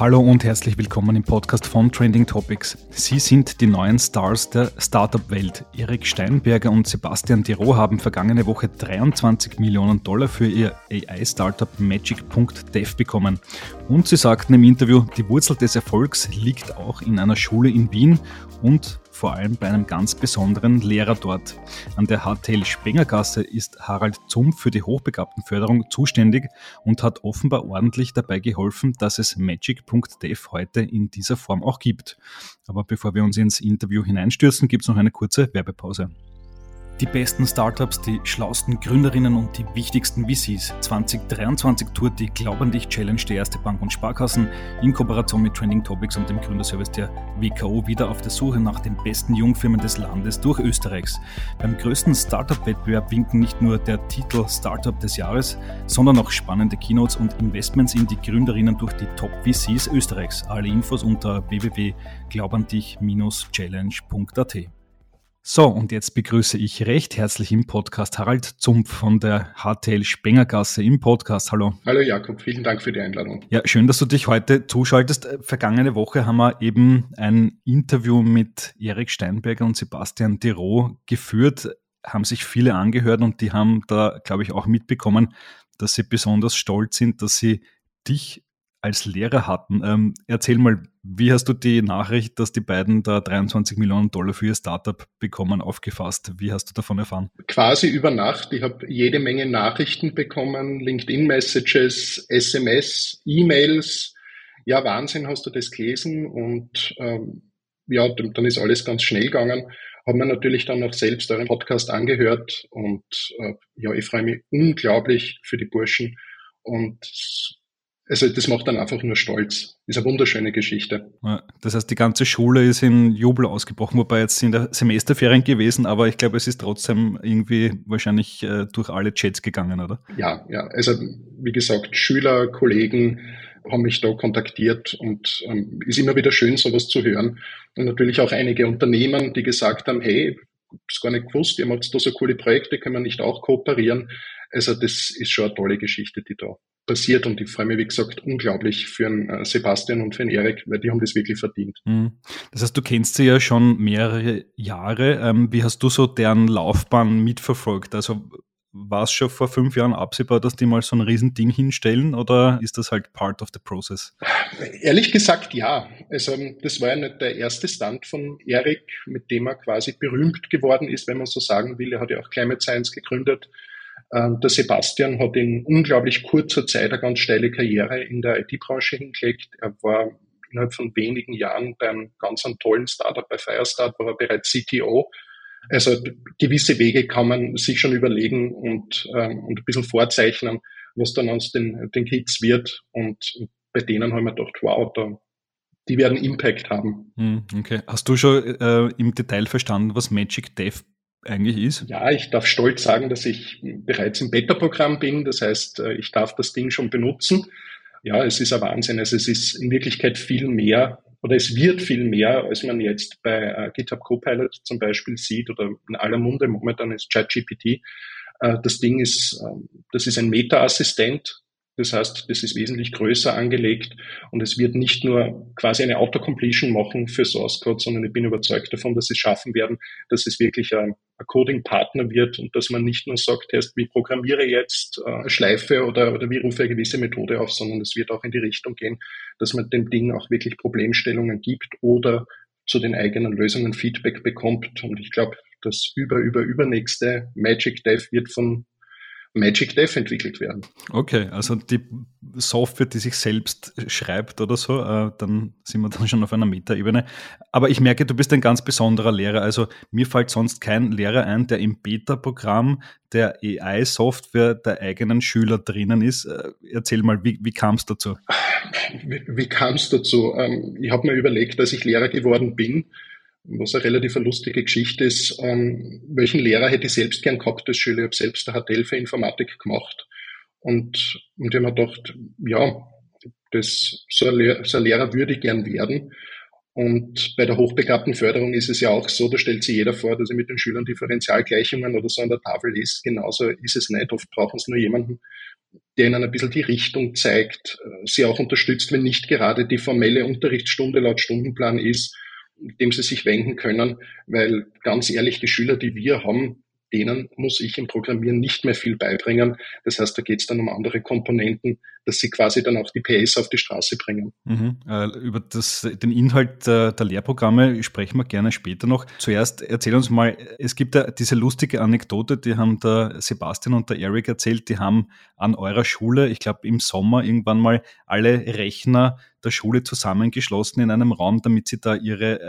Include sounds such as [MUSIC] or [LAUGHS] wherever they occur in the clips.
Hallo und herzlich willkommen im Podcast von Trending Topics. Sie sind die neuen Stars der Startup-Welt. Erik Steinberger und Sebastian Diro haben vergangene Woche 23 Millionen Dollar für ihr AI-Startup Magic.dev bekommen. Und sie sagten im Interview, die Wurzel des Erfolgs liegt auch in einer Schule in Wien und vor allem bei einem ganz besonderen Lehrer dort. An der HTL Spengergasse ist Harald Zumpf für die Hochbegabtenförderung zuständig und hat offenbar ordentlich dabei geholfen, dass es Magic.dev heute in dieser Form auch gibt. Aber bevor wir uns ins Interview hineinstürzen, gibt es noch eine kurze Werbepause. Die besten Startups, die schlausten Gründerinnen und die wichtigsten VCs. 2023 tourt die Glaub an dich Challenge der Erste Bank und Sparkassen in Kooperation mit Trending Topics und dem Gründerservice der WKO wieder auf der Suche nach den besten Jungfirmen des Landes durch Österreichs. Beim größten Startup-Wettbewerb winken nicht nur der Titel Startup des Jahres, sondern auch spannende Keynotes und Investments in die Gründerinnen durch die Top VCs Österreichs. Alle Infos unter www.glaubandich-challenge.at. So, und jetzt begrüße ich recht herzlich im Podcast Harald Zumpf von der HTL Spengergasse im Podcast. Hallo. Hallo Jakob, vielen Dank für die Einladung. Ja, schön, dass du dich heute zuschaltest. Vergangene Woche haben wir eben ein Interview mit Erik Steinberger und Sebastian Dero geführt, haben sich viele angehört und die haben da, glaube ich, auch mitbekommen, dass sie besonders stolz sind, dass sie dich als Lehrer hatten. Ähm, erzähl mal, wie hast du die Nachricht, dass die beiden da 23 Millionen Dollar für ihr Startup bekommen, aufgefasst? Wie hast du davon erfahren? Quasi über Nacht. Ich habe jede Menge Nachrichten bekommen, LinkedIn-Messages, SMS, E-Mails. Ja, Wahnsinn, hast du das gelesen? Und ähm, ja, dann ist alles ganz schnell gegangen. Haben wir natürlich dann auch selbst euren Podcast angehört und äh, ja, ich freue mich unglaublich für die Burschen und also das macht dann einfach nur stolz. Ist eine wunderschöne Geschichte. Ja, das heißt, die ganze Schule ist in Jubel ausgebrochen, wobei jetzt sind der Semesterferien gewesen, aber ich glaube, es ist trotzdem irgendwie wahrscheinlich äh, durch alle Chats gegangen, oder? Ja, ja. Also wie gesagt, Schüler, Kollegen haben mich da kontaktiert und ähm, ist immer wieder schön, sowas zu hören. Und natürlich auch einige Unternehmen, die gesagt haben, hey, ist gar nicht gewusst, ihr macht da so coole Projekte, können wir nicht auch kooperieren? Also das ist schon eine tolle Geschichte, die da passiert und ich freue mich, wie gesagt, unglaublich für einen äh, Sebastian und für einen Erik, weil die haben das wirklich verdient. Mhm. Das heißt, du kennst sie ja schon mehrere Jahre. Ähm, wie hast du so deren Laufbahn mitverfolgt? Also war es schon vor fünf Jahren absehbar, dass die mal so ein Riesending hinstellen oder ist das halt part of the process? Ehrlich gesagt, ja. Also das war ja nicht der erste Stand von Erik, mit dem er quasi berühmt geworden ist, wenn man so sagen will. Er hat ja auch Climate Science gegründet ähm, der Sebastian hat in unglaublich kurzer Zeit eine ganz steile Karriere in der IT-Branche hingelegt. Er war innerhalb von wenigen Jahren beim ganz tollen Startup bei Firestart, war er bereits CTO. Also gewisse Wege kann man sich schon überlegen und, ähm, und ein bisschen vorzeichnen, was dann aus den, den Kids wird. Und, und bei denen haben wir gedacht, wow, da, die werden Impact haben. Hm, okay. Hast du schon äh, im Detail verstanden, was Magic Dev eigentlich ist? Ja, ich darf stolz sagen, dass ich bereits im Beta-Programm bin. Das heißt, äh, ich darf das Ding schon benutzen. Ja, es ist ein Wahnsinn. Also es ist in Wirklichkeit viel mehr oder es wird viel mehr, als man jetzt bei äh, GitHub Copilot zum Beispiel sieht oder in aller Munde momentan ist ChatGPT. Äh, das Ding ist, das ist ein Meta-Assistent, das heißt, das ist wesentlich größer angelegt und es wird nicht nur quasi eine Autocompletion machen für Source Code, sondern ich bin überzeugt davon, dass sie es schaffen werden, dass es wirklich ein, ein Coding-Partner wird und dass man nicht nur sagt, erst wie programmiere jetzt äh, Schleife oder, oder wie rufe eine gewisse Methode auf, sondern es wird auch in die Richtung gehen, dass man dem Ding auch wirklich Problemstellungen gibt oder zu den eigenen Lösungen Feedback bekommt. Und ich glaube, das über, über, übernächste Magic Dev wird von Magic Dev entwickelt werden. Okay, also die Software, die sich selbst schreibt oder so, äh, dann sind wir dann schon auf einer Metaebene. Aber ich merke, du bist ein ganz besonderer Lehrer. Also mir fällt sonst kein Lehrer ein, der im Beta-Programm der AI-Software der eigenen Schüler drinnen ist. Äh, erzähl mal, wie, wie kam es dazu? Wie, wie kam es dazu? Ähm, ich habe mir überlegt, dass ich Lehrer geworden bin was eine relativ lustige Geschichte ist, ähm, welchen Lehrer hätte ich selbst gern gehabt als Schüler? Ich habe selbst eine HTL für Informatik gemacht. Und, und ich habe mir gedacht, ja, das, so, ein Lehrer, so ein Lehrer würde ich gern werden. Und bei der hochbegabten Förderung ist es ja auch so, da stellt sich jeder vor, dass er mit den Schülern Differentialgleichungen oder so an der Tafel liest. Genauso ist es nicht. Oft brauchen sie nur jemanden, der ihnen ein bisschen die Richtung zeigt, sie auch unterstützt, wenn nicht gerade die formelle Unterrichtsstunde laut Stundenplan ist, dem sie sich wenden können, weil ganz ehrlich, die Schüler, die wir haben, denen muss ich im Programmieren nicht mehr viel beibringen. Das heißt, da geht es dann um andere Komponenten, dass sie quasi dann auch die PS auf die Straße bringen. Mhm. Äh, über das, den Inhalt der, der, Lehrprogramme sprechen wir gerne später noch. Zuerst erzähl uns mal, es gibt ja diese lustige Anekdote, die haben der Sebastian und der Eric erzählt, die haben an eurer Schule, ich glaube im Sommer irgendwann mal alle Rechner der Schule zusammengeschlossen in einem Raum, damit sie da ihre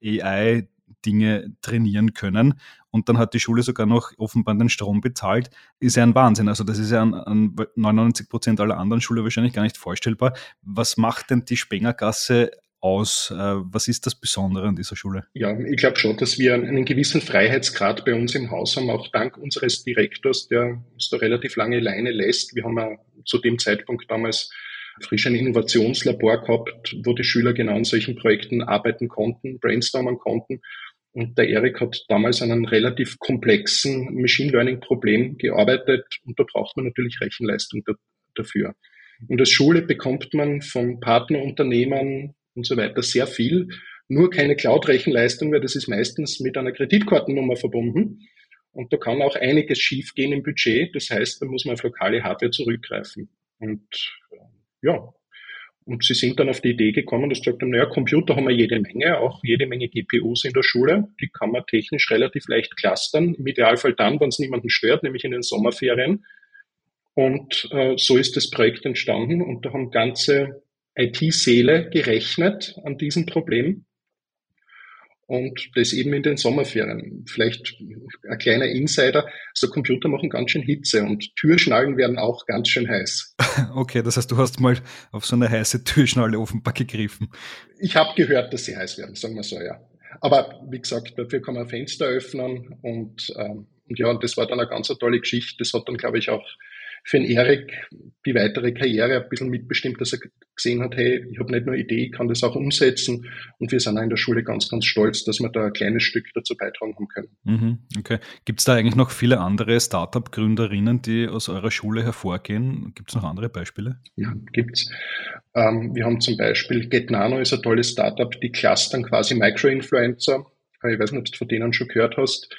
äh, AI Dinge trainieren können. Und dann hat die Schule sogar noch offenbar den Strom bezahlt. Ist ja ein Wahnsinn. Also das ist ja an, an 99 Prozent aller anderen Schulen wahrscheinlich gar nicht vorstellbar. Was macht denn die Spengergasse aus? Äh, was ist das Besondere an dieser Schule? Ja, ich glaube schon, dass wir einen gewissen Freiheitsgrad bei uns im Haus haben, auch dank unseres Direktors, der uns da relativ lange Leine lässt. Wir haben ja zu dem Zeitpunkt damals frisch ein Innovationslabor gehabt, wo die Schüler genau an solchen Projekten arbeiten konnten, brainstormen konnten. Und der Erik hat damals an einem relativ komplexen Machine Learning Problem gearbeitet und da braucht man natürlich Rechenleistung da, dafür. Und als Schule bekommt man von Partnerunternehmen und so weiter sehr viel, nur keine Cloud-Rechenleistung, weil das ist meistens mit einer Kreditkartennummer verbunden. Und da kann auch einiges schiefgehen im Budget. Das heißt, da muss man auf lokale Hardware zurückgreifen. Und ja, und sie sind dann auf die Idee gekommen, dass sie gesagt haben, naja, Computer haben wir jede Menge, auch jede Menge GPUs in der Schule. Die kann man technisch relativ leicht clustern. Im Idealfall dann, wenn es niemanden stört, nämlich in den Sommerferien. Und äh, so ist das Projekt entstanden und da haben ganze IT-Seele gerechnet an diesem Problem und das eben in den Sommerferien. Vielleicht ein kleiner Insider, so Computer machen ganz schön Hitze und Türschnallen werden auch ganz schön heiß. [LAUGHS] Okay, das heißt, du hast mal auf so eine heiße Türschnalle offenbar gegriffen. Ich habe gehört, dass sie heiß werden, sagen wir so, ja. Aber wie gesagt, dafür kann man Fenster öffnen und, ähm, und ja, und das war dann eine ganz tolle Geschichte. Das hat dann, glaube ich, auch für den Erik die weitere Karriere ein bisschen mitbestimmt, dass er gesehen hat, hey, ich habe nicht nur Idee, ich kann das auch umsetzen. Und wir sind auch in der Schule ganz, ganz stolz, dass wir da ein kleines Stück dazu beitragen haben können. Mhm, okay. Gibt es da eigentlich noch viele andere Startup-Gründerinnen, die aus eurer Schule hervorgehen? Gibt es noch andere Beispiele? Ja, gibt's. Ähm, wir haben zum Beispiel GetNano ist ein tolles Startup, die clustern quasi Micro-Influencer. Ich weiß nicht, ob du von denen schon gehört hast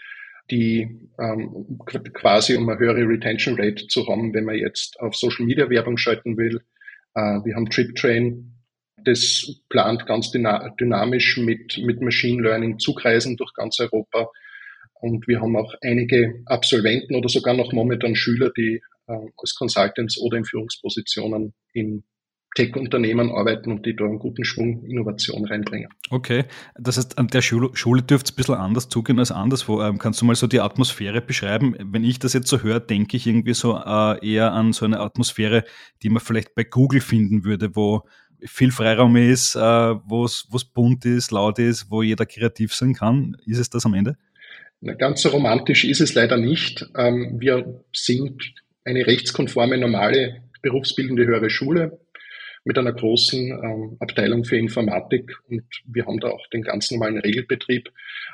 die ähm, quasi um eine höhere Retention Rate zu haben, wenn man jetzt auf Social Media Werbung schalten will. Äh, wir haben TripTrain, das plant ganz dynamisch mit, mit Machine Learning Zugreisen durch ganz Europa. Und wir haben auch einige Absolventen oder sogar noch momentan Schüler, die äh, als Consultants oder in Führungspositionen in Tech-Unternehmen arbeiten und die da einen guten Schwung Innovation reinbringen. Okay, das heißt, an der Schule, Schule dürfte es ein bisschen anders zugehen als anderswo. Ähm, kannst du mal so die Atmosphäre beschreiben? Wenn ich das jetzt so höre, denke ich irgendwie so äh, eher an so eine Atmosphäre, die man vielleicht bei Google finden würde, wo viel Freiraum ist, äh, wo es bunt ist, laut ist, wo jeder kreativ sein kann. Ist es das am Ende? Na, ganz so romantisch ist es leider nicht. Ähm, wir sind eine rechtskonforme, normale berufsbildende höhere Schule mit einer großen ähm, Abteilung für Informatik und wir haben da auch den ganz normalen Regelbetrieb.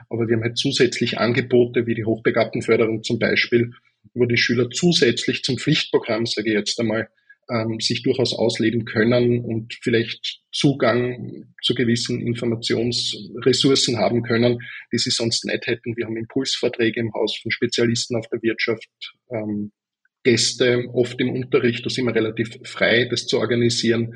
Aber wir haben halt zusätzlich Angebote wie die Hochbegabtenförderung zum Beispiel, wo die Schüler zusätzlich zum Pflichtprogramm, sage ich jetzt einmal, ähm, sich durchaus ausleben können und vielleicht Zugang zu gewissen Informationsressourcen haben können, die sie sonst nicht hätten. Wir haben Impulsvorträge im Haus von Spezialisten auf der Wirtschaft, ähm, Gäste, oft im Unterricht, da sind wir relativ frei, das zu organisieren.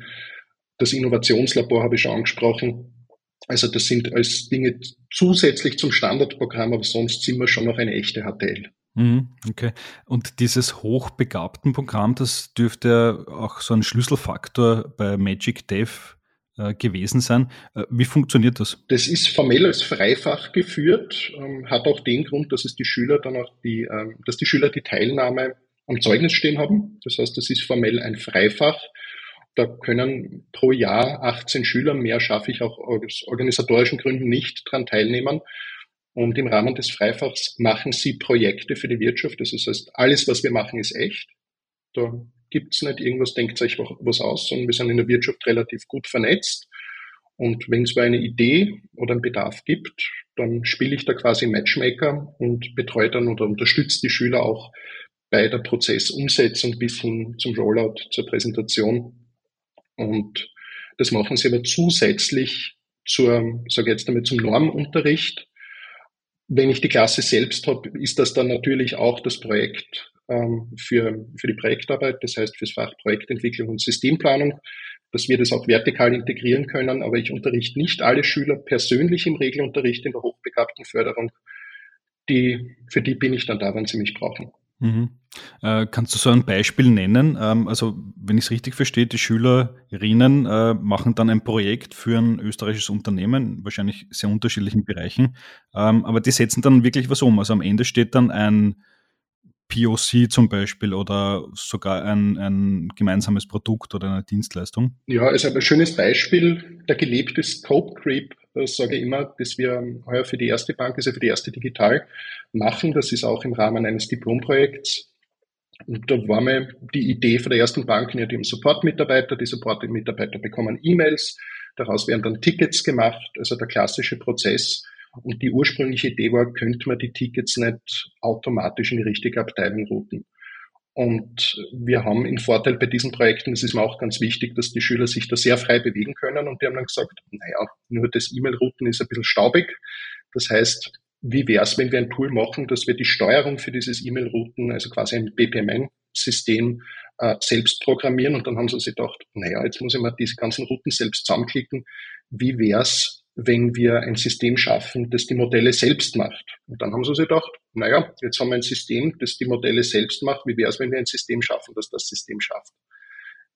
Das Innovationslabor habe ich schon angesprochen. Also das sind als Dinge zusätzlich zum Standardprogramm, aber sonst sind wir schon noch eine echte HTL. Mhm, okay. Und dieses hochbegabten Programm, das dürfte auch so ein Schlüsselfaktor bei Magic Dev äh, gewesen sein. Äh, wie funktioniert das? Das ist formell als Freifach geführt, ähm, hat auch den Grund, dass es die Schüler dann auch die, ähm, dass die Schüler die Teilnahme am Zeugnis stehen haben. Das heißt, das ist formell ein Freifach. Da können pro Jahr 18 Schüler, mehr schaffe ich auch aus organisatorischen Gründen nicht, dran teilnehmen. Und im Rahmen des Freifachs machen sie Projekte für die Wirtschaft. Das heißt, alles, was wir machen, ist echt. Da gibt's nicht irgendwas, denkt euch was aus, sondern wir sind in der Wirtschaft relativ gut vernetzt. Und wenn es mal eine Idee oder einen Bedarf gibt, dann spiele ich da quasi Matchmaker und betreue dann oder unterstütze die Schüler auch bei der Prozessumsetzung bis hin zum Rollout, zur Präsentation. Und das machen sie aber zusätzlich zur, sage jetzt einmal, zum Normunterricht. Wenn ich die Klasse selbst habe, ist das dann natürlich auch das Projekt ähm, für, für die Projektarbeit, das heißt fürs Fach Projektentwicklung und Systemplanung, dass wir das auch vertikal integrieren können. Aber ich unterrichte nicht alle Schüler persönlich im Regelunterricht in der hochbegabten Förderung. Die, für die bin ich dann da, wenn sie mich brauchen. Mhm. Äh, kannst du so ein Beispiel nennen? Ähm, also, wenn ich es richtig verstehe, die Schülerinnen äh, machen dann ein Projekt für ein österreichisches Unternehmen, wahrscheinlich sehr unterschiedlichen Bereichen, ähm, aber die setzen dann wirklich was um. Also am Ende steht dann ein POC zum Beispiel oder sogar ein, ein gemeinsames Produkt oder eine Dienstleistung? Ja, also ein schönes Beispiel, der gelebte Scope Creep, das sage ich immer, dass wir heuer für die erste Bank, also für die erste Digital machen. Das ist auch im Rahmen eines Diplomprojekts. Und da war mir die Idee von der ersten Bank, die haben Support-Mitarbeiter, die Support-Mitarbeiter bekommen E-Mails, daraus werden dann Tickets gemacht, also der klassische Prozess. Und die ursprüngliche Idee war, könnte man die Tickets nicht automatisch in die richtige Abteilung routen. Und wir haben einen Vorteil bei diesen Projekten, das ist mir auch ganz wichtig, dass die Schüler sich da sehr frei bewegen können. Und die haben dann gesagt, naja, nur das E-Mail-Routen ist ein bisschen staubig. Das heißt, wie wäre es, wenn wir ein Tool machen, dass wir die Steuerung für dieses E-Mail-Routen, also quasi ein BPMN-System, äh, selbst programmieren? Und dann haben sie sich gedacht, naja, jetzt muss ich mal diese ganzen Routen selbst zusammenklicken. Wie wäre es, wenn wir ein System schaffen, das die Modelle selbst macht. Und dann haben sie sich gedacht, naja, jetzt haben wir ein System, das die Modelle selbst macht. Wie wäre es, wenn wir ein System schaffen, das das System schafft?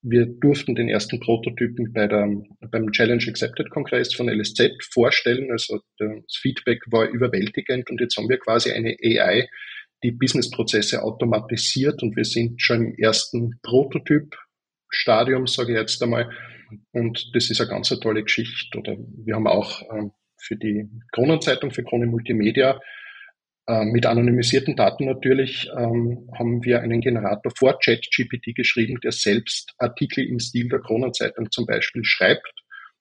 Wir durften den ersten Prototypen bei der, beim Challenge Accepted Kongress von LSZ vorstellen. Also das Feedback war überwältigend und jetzt haben wir quasi eine AI, die Businessprozesse automatisiert und wir sind schon im ersten Prototyp-Stadium, sage ich jetzt einmal, und das ist eine ganz tolle Geschichte. Oder wir haben auch ähm, für die Kronenzeitung, für Krone Multimedia, mit anonymisierten Daten natürlich, ähm, haben wir einen Generator vor ChatGPT geschrieben, der selbst Artikel im Stil der Kronenzeitung zum Beispiel schreibt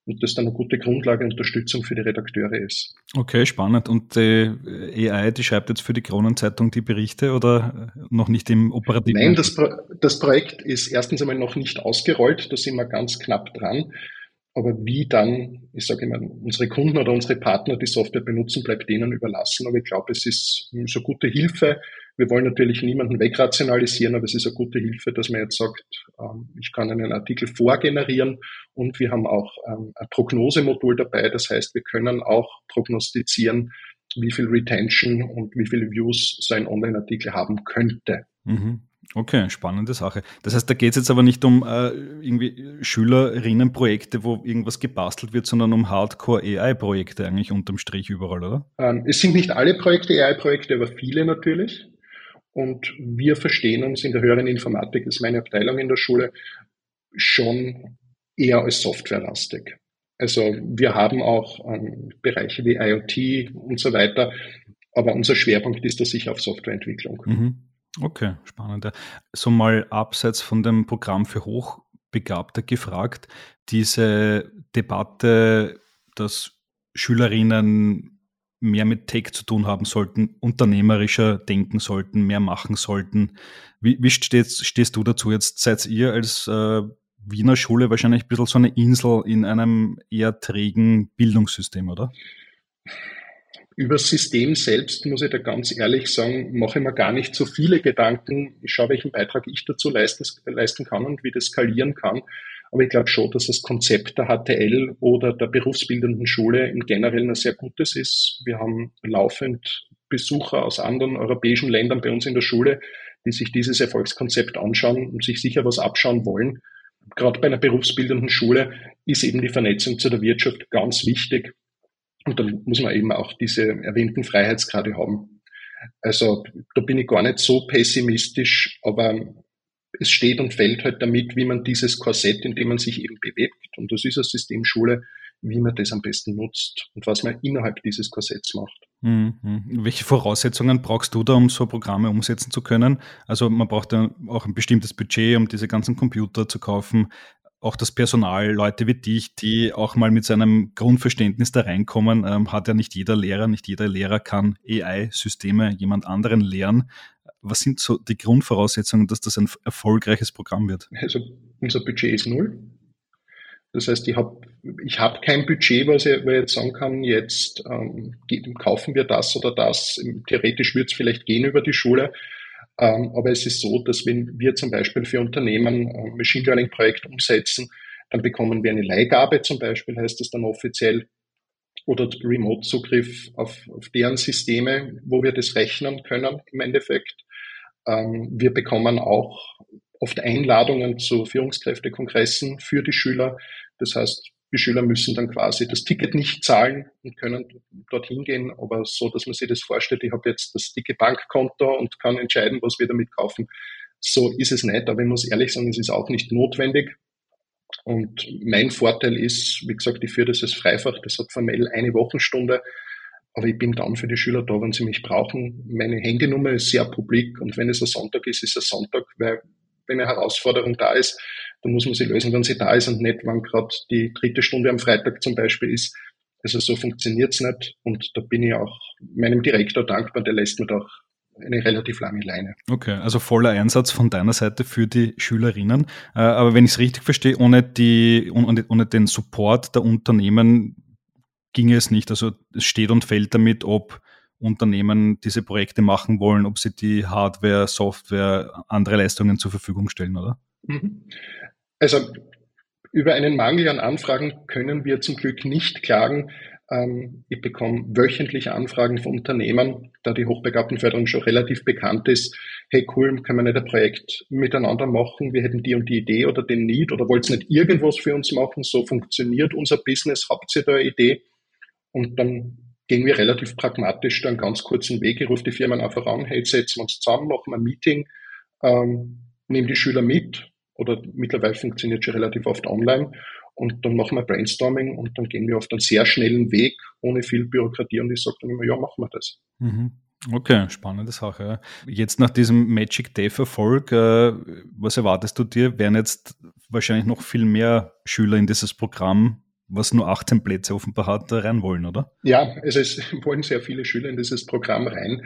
und das dann eine gute Grundlage und Unterstützung für die Redakteure ist. Okay, spannend. Und die AI, die schreibt jetzt für die Kronenzeitung die Berichte oder noch nicht im operativen? Nein, das, Pro das Projekt ist erstens einmal noch nicht ausgerollt, da sind wir ganz knapp dran. Aber wie dann, ich sage immer, unsere Kunden oder unsere Partner die Software benutzen, bleibt denen überlassen. Aber ich glaube, es ist so gute Hilfe. Wir wollen natürlich niemanden wegrationalisieren, aber es ist eine gute Hilfe, dass man jetzt sagt, ähm, ich kann einen Artikel vorgenerieren und wir haben auch ähm, ein Prognosemodul dabei. Das heißt, wir können auch prognostizieren, wie viel Retention und wie viele Views so ein Online-Artikel haben könnte. Mhm. Okay, spannende Sache. Das heißt, da geht es jetzt aber nicht um äh, irgendwie Schülerinnenprojekte, wo irgendwas gebastelt wird, sondern um Hardcore-AI-Projekte eigentlich unterm Strich überall, oder? Ähm, es sind nicht alle Projekte AI-Projekte, aber viele natürlich. Und wir verstehen uns in der höheren Informatik, das ist meine Abteilung in der Schule, schon eher als softwarelastig. Also wir haben auch ähm, Bereiche wie IoT und so weiter, aber unser Schwerpunkt ist da sicher auf Softwareentwicklung. Mhm. Okay, spannend. So mal abseits von dem Programm für Hochbegabte gefragt, diese Debatte, dass Schülerinnen mehr mit Tech zu tun haben sollten, unternehmerischer denken sollten, mehr machen sollten. Wie, wie stehst, stehst, du dazu? Jetzt seid ihr als äh, Wiener Schule wahrscheinlich ein bisschen so eine Insel in einem eher trägen Bildungssystem, oder? Über das System selbst muss ich da ganz ehrlich sagen, mache ich mir gar nicht so viele Gedanken. Ich schaue, welchen Beitrag ich dazu leisten, kann und wie das skalieren kann. Aber ich glaube schon, dass das Konzept der HTL oder der berufsbildenden Schule im Generellen ein sehr gutes ist. Wir haben laufend Besucher aus anderen europäischen Ländern bei uns in der Schule, die sich dieses Erfolgskonzept anschauen und sich sicher was abschauen wollen. Gerade bei einer berufsbildenden Schule ist eben die Vernetzung zu der Wirtschaft ganz wichtig. Und dann muss man eben auch diese erwähnten Freiheitsgrade haben. Also da bin ich gar nicht so pessimistisch, aber es steht und fällt halt damit, wie man dieses Korsett, in dem man sich eben bewegt, und das ist eine Systemschule, wie man das am besten nutzt und was man innerhalb dieses Korsetts macht. Mhm. Welche Voraussetzungen brauchst du da, um so Programme umsetzen zu können? Also man braucht ja auch ein bestimmtes Budget, um diese ganzen Computer zu kaufen auch das Personal, Leute wie dich, die auch mal mit seinem Grundverständnis da reinkommen, ähm, hat ja nicht jeder Lehrer, nicht jeder Lehrer kann AI-Systeme jemand anderen lehren. Was sind so die Grundvoraussetzungen, dass das ein erfolgreiches Programm wird? Also unser Budget ist null. Das heißt, ich habe ich hab kein Budget, was ich, was ich jetzt sagen kann, jetzt ähm, kaufen wir das oder das. Theoretisch wird es vielleicht gehen über die Schule. Ähm, aber es ist so, dass wenn wir zum Beispiel für Unternehmen ein Machine Learning Projekt umsetzen, dann bekommen wir eine Leihgabe zum Beispiel, heißt es dann offiziell, oder Remote-Zugriff auf, auf deren Systeme, wo wir das rechnen können im Endeffekt. Ähm, wir bekommen auch oft Einladungen zu Führungskräftekongressen für die Schüler. Das heißt, die Schüler müssen dann quasi das Ticket nicht zahlen und können dorthin gehen, aber so, dass man sich das vorstellt, ich habe jetzt das dicke Bankkonto und kann entscheiden, was wir damit kaufen. So ist es nicht, aber ich muss ehrlich sagen, es ist auch nicht notwendig. Und mein Vorteil ist, wie gesagt, ich führe das als Freifach, das hat formell eine Wochenstunde, aber ich bin dann für die Schüler da, wenn sie mich brauchen. Meine Handynummer ist sehr publik und wenn es ein Sonntag ist, ist es ein Sonntag, weil wenn eine Herausforderung da ist, dann muss man sie lösen, wenn sie da ist und nicht, wann gerade die dritte Stunde am Freitag zum Beispiel ist. Also so funktioniert's nicht und da bin ich auch meinem Direktor dankbar, der lässt mir doch eine relativ lange Leine. Okay, also voller Einsatz von deiner Seite für die Schülerinnen. Äh, aber wenn ich es richtig verstehe, ohne, die, ohne, ohne den Support der Unternehmen ginge es nicht. Also es steht und fällt damit, ob Unternehmen diese Projekte machen wollen, ob sie die Hardware, Software, andere Leistungen zur Verfügung stellen, oder? Also über einen Mangel an Anfragen können wir zum Glück nicht klagen. Ähm, ich bekomme wöchentlich Anfragen von Unternehmen, da die Hochbegabtenförderung schon relativ bekannt ist. Hey, cool, können wir nicht ein Projekt miteinander machen? Wir hätten die und die Idee oder den Need oder wollt ihr nicht irgendwas für uns machen? So funktioniert unser Business. Habt ihr da eine Idee? Und dann gehen wir relativ pragmatisch einen ganz kurzen Weg. Ich rufe die Firmen einfach an, hey, setzen wir uns zusammen, machen ein Meeting, ähm, nehmen die Schüler mit oder mittlerweile funktioniert schon relativ oft online und dann machen wir Brainstorming und dann gehen wir auf einen sehr schnellen Weg, ohne viel Bürokratie und ich sage dann immer, ja, machen wir das. Mhm. Okay, spannende Sache. Jetzt nach diesem Magic Day-Verfolg, äh, was erwartest du dir? Werden jetzt wahrscheinlich noch viel mehr Schüler in dieses Programm, was nur 18 Plätze offenbar hat, rein wollen, oder? Ja, also es [LAUGHS] wollen sehr viele Schüler in dieses Programm rein.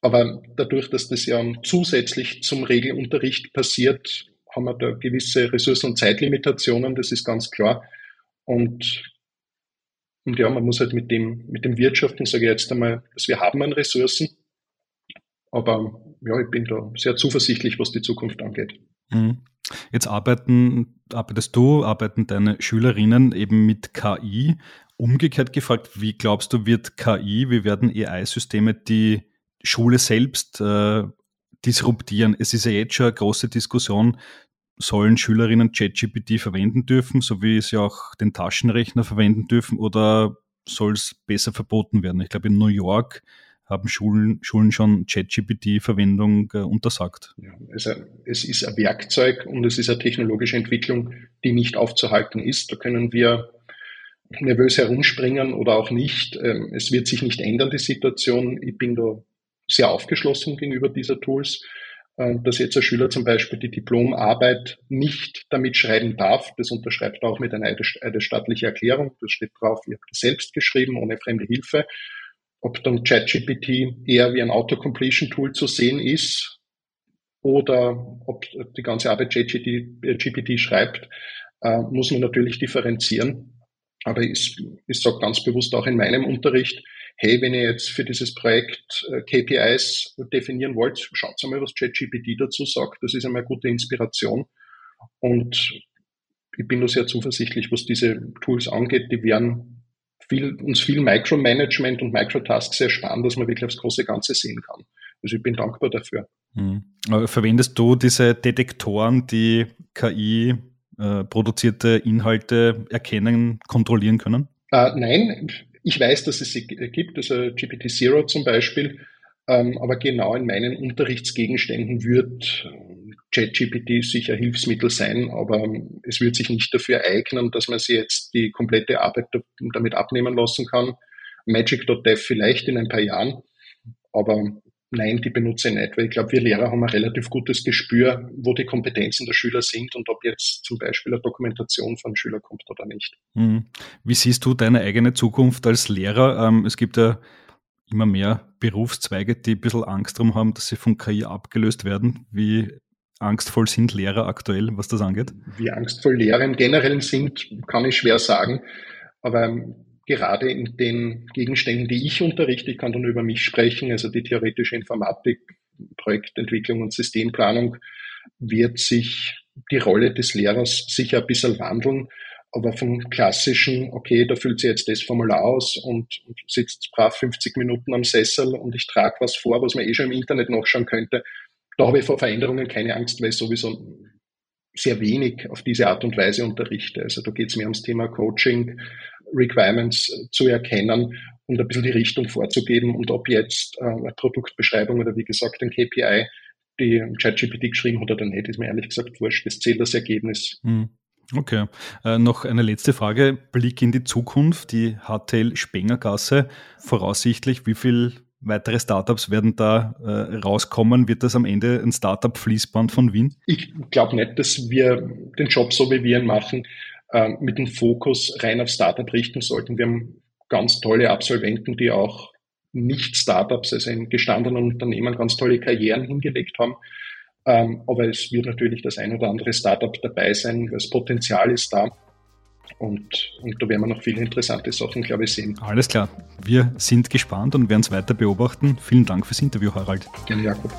Aber dadurch, dass das ja zusätzlich zum Regelunterricht passiert, haben wir da gewisse Ressourcen- und Zeitlimitationen, das ist ganz klar. Und, und ja, man muss halt mit dem, mit dem Wirtschaften, sage ich jetzt einmal, dass wir haben an Ressourcen. Aber ja, ich bin da sehr zuversichtlich, was die Zukunft angeht. Mhm. Jetzt arbeiten, arbeitest du, arbeiten deine Schülerinnen eben mit KI. Umgekehrt gefragt, wie glaubst du, wird KI, wie werden AI-Systeme die Schule selbst äh, disruptieren? Es ist ja jetzt schon eine große Diskussion, sollen Schülerinnen ChatGPT verwenden dürfen, so wie sie auch den Taschenrechner verwenden dürfen, oder soll es besser verboten werden? Ich glaube, in New York haben Schulen, Schulen schon ChatGPT-Verwendung äh, untersagt. Ja, also es ist ein Werkzeug und es ist eine technologische Entwicklung, die nicht aufzuhalten ist. Da können wir nervös herumspringen oder auch nicht. Ähm, es wird sich nicht ändern, die Situation. Ich bin da sehr aufgeschlossen gegenüber dieser Tools. Äh, dass jetzt ein Schüler zum Beispiel die Diplomarbeit nicht damit schreiben darf. Das unterschreibt er auch mit einer eidesstattlichen Erklärung. Das steht drauf, ihr habt selbst geschrieben, ohne fremde Hilfe. Ob dann ChatGPT eher wie ein Auto-Completion-Tool zu sehen ist oder ob die ganze Arbeit ChatGPT schreibt, äh, muss man natürlich differenzieren. Aber ich, ich sage ganz bewusst auch in meinem Unterricht, hey, wenn ihr jetzt für dieses Projekt äh, KPIs definieren wollt, schaut mal, was ChatGPT dazu sagt. Das ist einmal eine gute Inspiration. Und ich bin da sehr zuversichtlich, was diese Tools angeht. Die werden viel, uns viel Micromanagement und Microtasks ersparen, dass man wirklich aufs große Ganze sehen kann. Also ich bin dankbar dafür. Hm. Verwendest du diese Detektoren, die KI äh, produzierte Inhalte erkennen, kontrollieren können? Äh, nein, ich weiß, dass es sie gibt, also GPT-Zero zum Beispiel, ähm, aber genau in meinen Unterrichtsgegenständen wird ChatGPT sicher Hilfsmittel sein, aber ähm, es wird sich nicht dafür eignen, dass man sie jetzt die komplette Arbeit damit abnehmen lassen kann. Magic.dev vielleicht in ein paar Jahren, aber nein, die benutze ich nicht, weil ich glaube, wir Lehrer haben ein relativ gutes Gespür, wo die Kompetenzen der Schüler sind und ob jetzt zum Beispiel eine Dokumentation von Schüler kommt oder nicht. Mhm. Wie siehst du deine eigene Zukunft als Lehrer? Ähm, es gibt ja immer mehr Berufszweige, die ein bisschen Angst darum haben, dass sie von KI abgelöst werden. Wie angstvoll sind Lehrer aktuell, was das angeht? Wie angstvoll Lehrer im Generellen sind, kann ich schwer sagen. Aber ähm, gerade in den Gegenständen, die ich unterrichte, ich kann dann über mich sprechen, also die theoretische Informatik, Projektentwicklung und Systemplanung, wird sich die Rolle des Lehrers sicher ein bisschen wandeln. Aber vom klassischen, okay, da füllt sie jetzt das Formular aus und, sitzt brav 50 Minuten am Sessel und ich trage was vor, was man eh schon im Internet nachschauen könnte. Da habe ich vor Veränderungen keine Angst, weil ich sowieso sehr wenig auf diese Art und Weise unterrichte. Also da geht es mir ums Thema Coaching, Requirements zu erkennen und ein bisschen die Richtung vorzugeben. Und ob jetzt äh, eine Produktbeschreibung oder wie gesagt ein KPI die ChatGPT geschrieben hat oder nicht, ist mir ehrlich gesagt wurscht. Das zählt das Ergebnis. Hm. Okay. Äh, noch eine letzte Frage. Blick in die Zukunft. Die HTL Spengergasse. Voraussichtlich, wie viel weitere Startups werden da äh, rauskommen? Wird das am Ende ein Startup-Fließband von Wien? Ich glaube nicht, dass wir den Job so wie wir ihn machen, äh, mit dem Fokus rein auf Startup richten sollten. Wir haben ganz tolle Absolventen, die auch nicht Startups, also in gestandenen Unternehmen ganz tolle Karrieren hingelegt haben. Ähm, aber es wird natürlich das ein oder andere Startup dabei sein. Das Potenzial ist da. Und, und da werden wir noch viele interessante Sachen, glaube ich, sehen. Alles klar. Wir sind gespannt und werden es weiter beobachten. Vielen Dank fürs Interview, Harald. Gerne, Jakob.